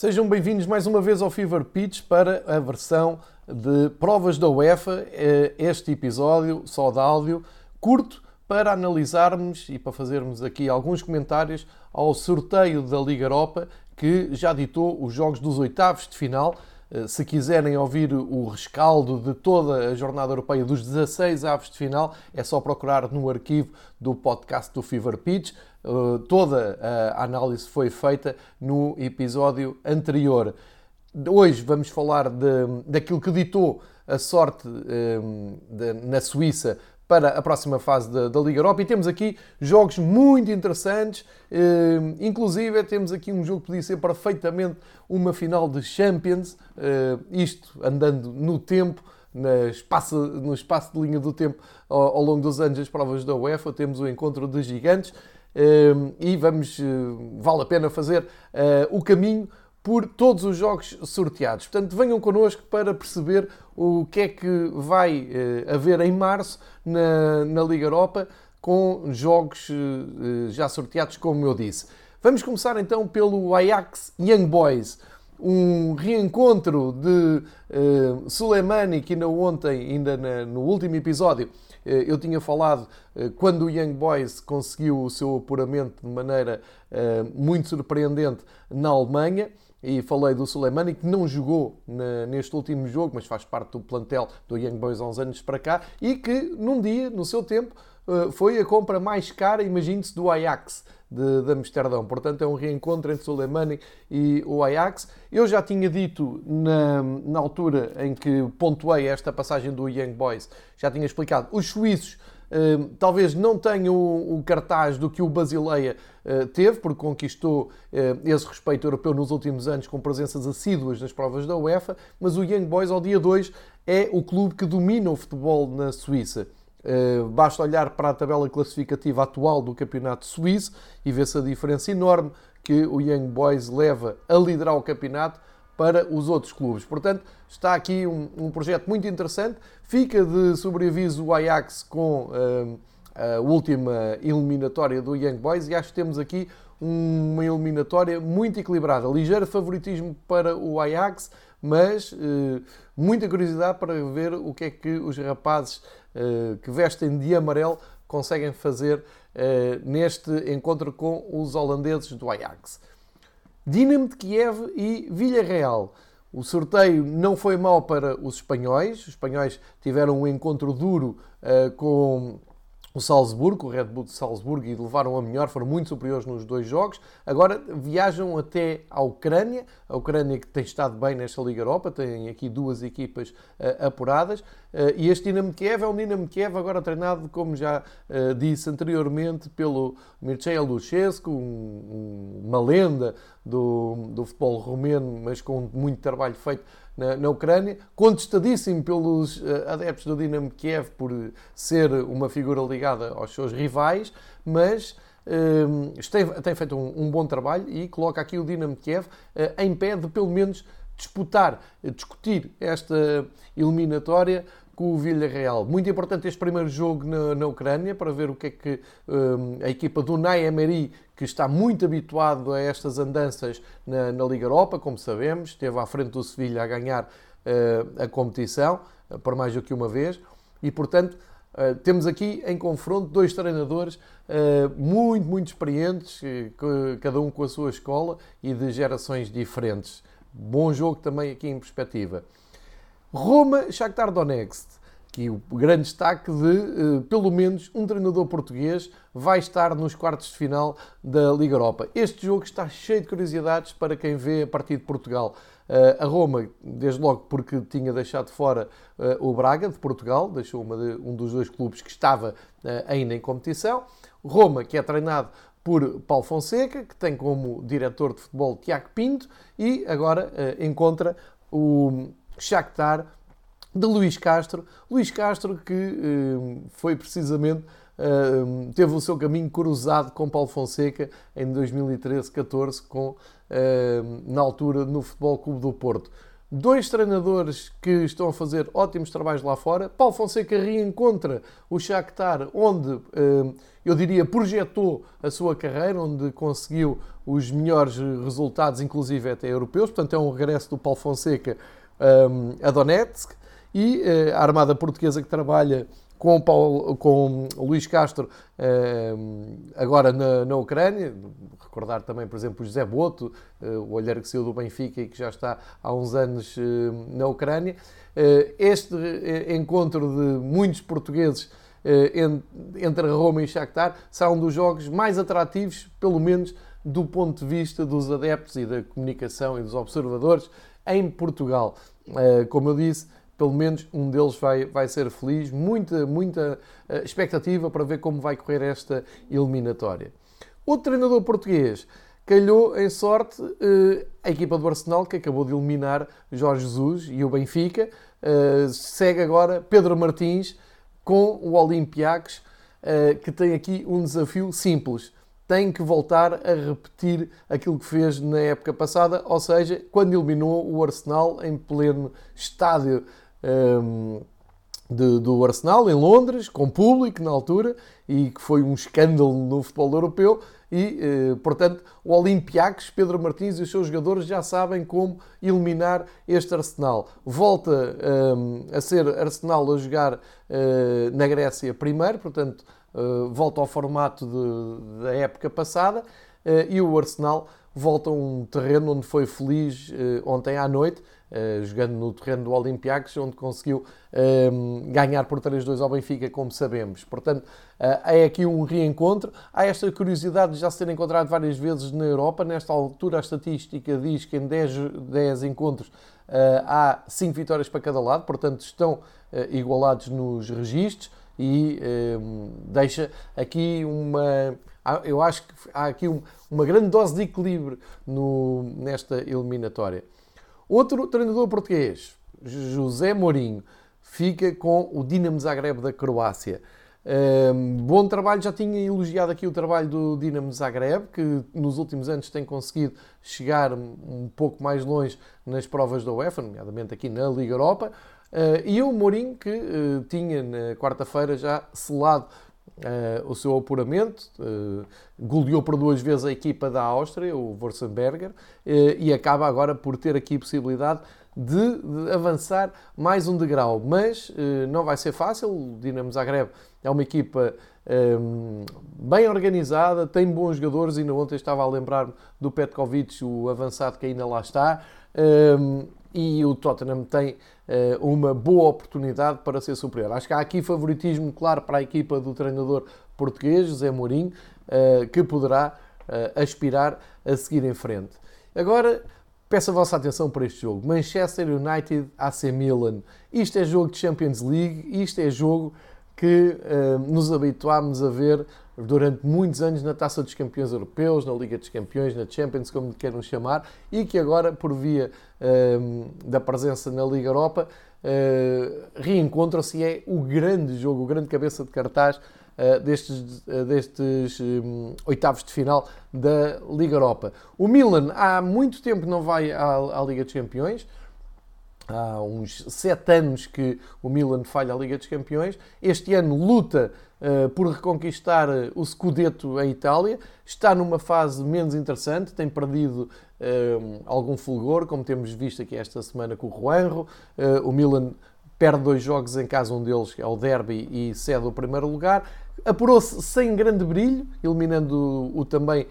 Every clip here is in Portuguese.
Sejam bem-vindos mais uma vez ao Fever Pitch para a versão de provas da UEFA. É este episódio, só de áudio, curto, para analisarmos e para fazermos aqui alguns comentários ao sorteio da Liga Europa, que já ditou os jogos dos oitavos de final. Eh, se quiserem ouvir o rescaldo de toda a jornada europeia dos 16 aves de final, é só procurar no arquivo do podcast do Fever Pitch. Eh, toda a análise foi feita no episódio anterior. Hoje vamos falar de, daquilo que ditou a sorte um, de, na Suíça para a próxima fase da, da, Liga Europa. E temos aqui jogos muito interessantes, um, inclusive temos aqui um jogo que podia ser perfeitamente uma final de Champions, uh, isto andando no tempo, na espaço, no espaço de linha do tempo ao, ao longo dos anos das provas da UEFA, temos o encontro de gigantes. Um, e vamos, uh, vale a pena fazer uh, o caminho por todos os jogos sorteados. Portanto, venham connosco para perceber o que é que vai uh, haver em março na, na Liga Europa com jogos uh, já sorteados, como eu disse. Vamos começar então pelo Ajax Young Boys. Um reencontro de uh, que ainda ontem, ainda na, no último episódio, eu tinha falado quando o Young Boys conseguiu o seu apuramento de maneira muito surpreendente na Alemanha e falei do Soleimani, que não jogou neste último jogo, mas faz parte do plantel do Young Boys há uns anos para cá, e que num dia, no seu tempo, eh, foi a compra mais cara, imagine-se, do Ajax de, de Amsterdão. Portanto, é um reencontro entre Soleimani e o Ajax. Eu já tinha dito na, na altura em que pontuei esta passagem do Young Boys, já tinha explicado, os suíços talvez não tenha o, cartaz do que o Basileia ah, teve, porque conquistou ah, esse respeito europeu nos últimos anos com presenças assíduas nas provas da UEFA, mas o Young Boys, ao dia 2, é o clube que domina o futebol na Suíça. Ah, basta olhar para a tabela classificativa atual do campeonato suíço e ver-se a diferença enorme que o Young Boys leva a liderar o campeonato para os outros clubes. Portanto, está aqui um, um projeto muito interessante. Fica de sobreaviso o Ajax com uh, a última eliminatória do Young Boys e acho que temos aqui uma eliminatória muito equilibrada. Ligeiro favoritismo para o Ajax, mas uh, muita curiosidade para ver o que é que os rapazes uh, que vestem de amarelo conseguem fazer neste encontro com os holandeses do Ajax. Dinamo de Kiev e Villarreal. O sorteio não foi mau para os espanhóis. Os espanhóis tiveram um encontro duro uh, com o Salzburgo, o Red Bull de Salzburgo, e levaram a melhor, foram muito superiores nos dois jogos. Agora viajam até à Ucrânia, a Ucrânia que tem estado bem nesta Liga Europa, tem aqui duas equipas uh, apuradas. Uh, e este Dinamo Kiev é um Dinamo Kiev agora treinado, como já uh, disse anteriormente, pelo Mircea Luchescu, um, uma lenda do, do futebol romeno, mas com muito trabalho feito na, na Ucrânia, contestadíssimo pelos uh, adeptos do Dinamo Kiev por ser uma figura ligada aos seus rivais, mas tem feito um, bom trabalho e coloca aqui o Dinamo Kiev em pé de pelo menos disputar, discutir esta eliminatória com o Villarreal. Muito importante este primeiro jogo na, na Ucrânia para ver o que é que um, a equipa do Nai Emery, que está muito habituado a estas andanças na, na Liga Europa, como sabemos, esteve à frente do Sevilha a ganhar uh, a competição uh, por mais do que uma vez e, portanto, uh, temos aqui em confronto dois treinadores muito, muito experientes, cada um com a sua escola e de gerações diferentes. Bom jogo também aqui em perspectiva. Roma, Shakhtar Donetsk. Que o grande destaque de, uh, pelo menos, um treinador português vai estar nos quartos de final da Liga Europa. Este jogo está cheio de curiosidades para quem vê a partir de Portugal. Uh, a Roma, desde logo porque tinha deixado fora uh, o Braga, de Portugal, deixou de, um dos dois clubes que estava ainda em competição. Roma, que é treinado por Paulo Fonseca, que tem como diretor de futebol Tiago Pinto, e agora encontra o Shakhtar de Luís Castro. Luís Castro que eh, foi precisamente eh, teve o seu caminho cruzado com Paulo Fonseca em 2013-14 com na altura no Futebol Clube do Porto. Dois treinadores que estão a fazer ótimos trabalhos lá fora. Paulo Fonseca reencontra o Shakhtar, onde eh, eu diria projetou a sua carreira, onde conseguiu os melhores resultados, inclusive até europeus. Portanto, é um regresso do Paulo Fonseca eh, a Donetsk e eh, a Armada Portuguesa que trabalha com, Paulo, com Luís Castro agora na, na Ucrânia, recordar também, por exemplo, o José Boto, eh, o olheiro que saiu do Benfica e que já está há uns anos eh, na Ucrânia. Eh, este encontro de muitos portugueses entre Roma e Shakhtar será um dos jogos mais atrativos, pelo menos do ponto de vista dos adeptos e da comunicação e dos observadores em Portugal. Como eu disse, pelo menos um deles vai, vai ser feliz. Muita, muita expectativa para ver como vai correr esta eliminatória. Outro treinador português calhou em sorte eh, a equipa do Arsenal, que acabou de eliminar Jorge Jesus e o Benfica. Eh, segue agora Pedro Martins com o Olympiacos, eh, que tem aqui um desafio simples. Tem que voltar a repetir aquilo que fez na época passada, ou seja, quando eliminou o Arsenal em pleno estádio de, do Arsenal em Londres, com público na altura, e que foi um escândalo no futebol europeu. E, eh, portanto, o Olympiacos, Pedro Martins e os seus jogadores já sabem como eliminar este Arsenal. Volta eh, a ser Arsenal a jogar eh, na Grécia primeiro, portanto, eh, volta ao formato de, da época passada, eh, e o Arsenal volta a um terreno onde foi feliz eh, ontem à noite, Uh, jogando no terreno do Olympiacos, onde conseguiu uh, ganhar por 3-2 ao Benfica, como sabemos. Portanto, uh, é aqui um reencontro. Há esta curiosidade de já ser encontrado várias vezes na Europa. Nesta altura, a estatística diz que em 10, 10 encontros há 5 vitórias para cada lado, portanto, estão igualados nos registros e deixa aqui uma. Eu acho que há aqui uma grande dose de equilíbrio no, nesta eliminatória. Outro treinador português, José Mourinho, fica com o Dinamo Zagreb da Croácia. Um, bom trabalho, já tinha elogiado aqui o trabalho do Dinamo Zagreb, que nos últimos anos tem conseguido chegar um pouco mais longe nas provas da UEFA, nomeadamente aqui na Liga Europa. Uh, e o Mourinho, que uh, tinha na quarta-feira já selado Uh, o seu apuramento, uh, goleou por duas vezes a equipa da Áustria, o Wolfsberger, uh, e acaba agora por ter aqui a possibilidade de, de avançar mais um degrau. Mas não vai ser fácil, o Dinamo Zagreb é uma equipa um, bem organizada, tem bons jogadores, ainda ontem estava a lembrar do Petkovic, o avançado que ainda lá está, um, e o Tottenham tem uh, uma boa oportunidade para ser superior. Acho que há aqui favoritismo claro para a equipa do treinador português, José Mourinho, uh, que poderá uh, aspirar a seguir em frente. Agora, peço a vossa atenção para este jogo. Manchester United AC Milan. Isto é jogo de Champions League, isto é jogo que nos habituámos a ver durante muitos anos na Taça dos Campeões Europeus, na Liga dos Campeões, na Champions, como queiram chamar, e que agora, por via uh, da presença na Liga Europa, uh, reencontram-se e é o grande jogo, o grande cabeça de cartaz uh, destes, uh, destes um, oitavos de final da Liga Europa. O Milan há muito tempo não vai à, à Liga dos Campeões, há uns sete anos que o Milan falha a Liga dos Campeões. Este ano luta uh, por reconquistar eh, o Scudetto em Itália. Está numa fase menos interessante, tem perdido uh, algum fulgor, como temos visto aqui esta semana com o Juanro. Uh, o Milan perde dois jogos em casa, um deles é o Derby e cede o primeiro lugar. Apurou-se sem grande brilho, eliminando o, o também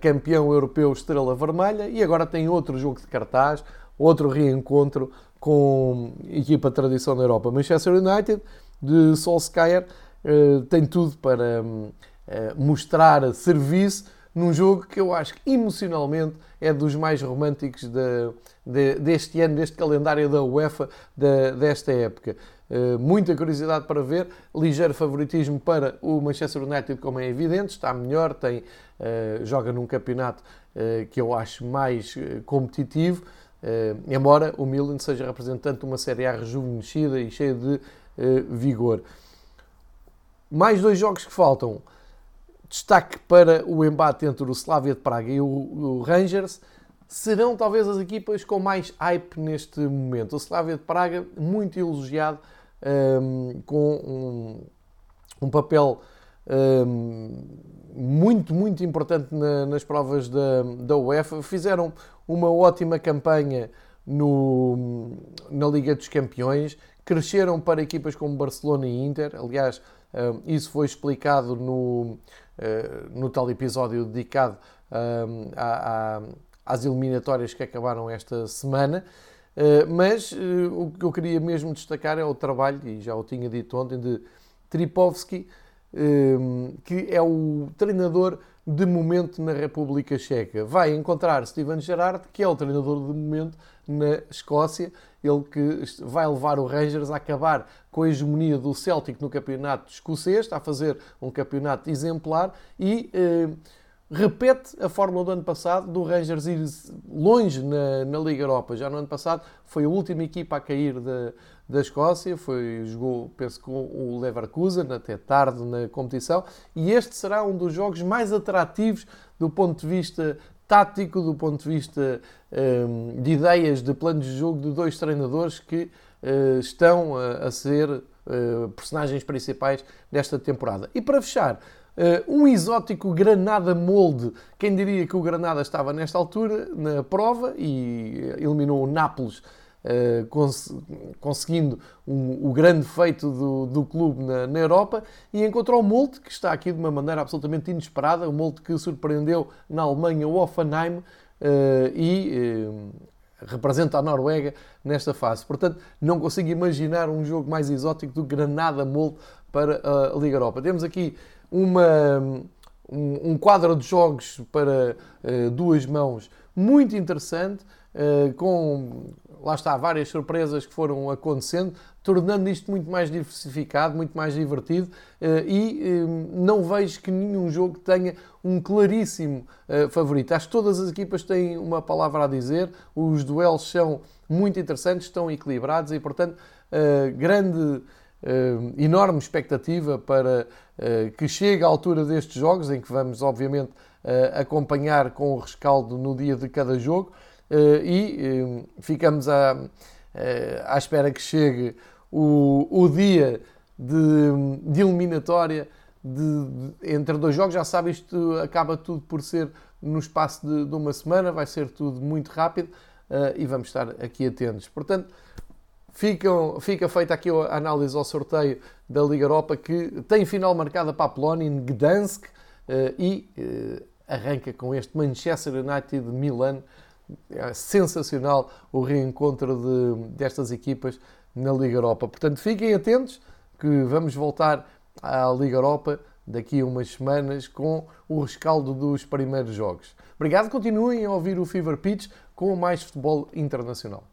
campeão europeu Estrela Vermelha, e agora tem outro jogo de cartaz, outro reencontro com equipa de tradição da Europa. Manchester United, de Solskjaer, eh, tem tudo para eh, mostrar serviço num jogo que eu acho que emocionalmente é dos mais românticos de, de, deste ano, deste calendário da UEFA, de, desta época. Uh, muita curiosidade para ver, ligeiro favoritismo para o Manchester United, como é evidente, está melhor, tem, joga num campeonato que eu acho mais competitivo, embora o Milan seja representante de uma Série A rejuvenescida e cheia de vigor. Mais dois jogos que faltam. Destaque para o embate entre o Slavia de Praga e o, Rangers. serão talvez as equipas com mais hype neste momento. O Slavia de Praga, muito elogiado, um, com um, um papel um, muito, muito importante na, nas provas da, da UEFA. Fizeram uma ótima campanha no, na Liga dos Campeões, cresceram para equipas como Barcelona e Inter. Aliás, isso foi explicado no, eh, no tal episódio dedicado às eliminatórias que acabaram esta semana. Eh, mas eh, o que eu queria mesmo destacar é o trabalho, e já o tinha dito ontem, de Tripovski, que é o treinador de momento na República Checa. Vai encontrar Steven Gerrard, que é o treinador de momento na Escócia, ele que vai levar o Rangers a acabar com a hegemonia do Celtic no campeonato escocês, está a fazer um campeonato exemplar e eh, repete a fórmula do ano passado do Rangers ir longe na, na, Liga Europa. Já no ano passado foi a última equipa a cair da, da Escócia, foi, jogou, penso, com o Leverkusen até tarde na competição e este será um dos jogos mais atrativos do ponto de vista tático, do ponto de vista um, de ideias, de planos de jogo de dois treinadores que uh, estão a, a ser uh, personagens principais desta temporada. E para fechar, uh, um exótico Granada Molde. Quem diria que o Granada estava nesta altura na prova e eliminou o Nápoles Uh, cons conseguindo um, o grande feito do, do clube na, na, Europa e encontrou o Molde, que está aqui de uma maneira absolutamente inesperada, o Molde que surpreendeu na Alemanha o Offenheim uh, e uh, representa a Noruega nesta fase. Portanto, não consigo imaginar um jogo mais exótico do Granada-Molde para a Liga Europa. Temos aqui uma, um, um quadro de jogos para duas mãos muito interessante, com lá está, várias surpresas que foram acontecendo, tornando isto muito mais diversificado, muito mais divertido eh, e eh, não vejo que nenhum jogo tenha um claríssimo eh, favorito. Acho que todas as equipas têm uma palavra a dizer, os duelos são muito interessantes, estão equilibrados e, portanto, grande, enorme expectativa para que chegue à altura destes jogos, em que vamos, obviamente, acompanhar com o rescaldo no dia de cada jogo. Eh, e eh, ficamos à, eh, à espera que chegue o, o dia de, de eliminatória de, de, entre dois jogos. Já sabe, isto acaba tudo por ser no espaço de, de uma semana, vai ser tudo muito rápido e vamos estar aqui atentos. Portanto, ficam, fica feita aqui a análise ao sorteio da Liga Europa que tem final marcada para a Polónia em Gdansk e arranca com este Manchester United de Milan é sensacional o reencontro de, destas equipas na Liga Europa. Portanto, fiquem atentos que vamos voltar à Liga Europa daqui a umas semanas com o rescaldo dos primeiros jogos. Obrigado, continuem a ouvir o Fever Pitch com mais futebol internacional.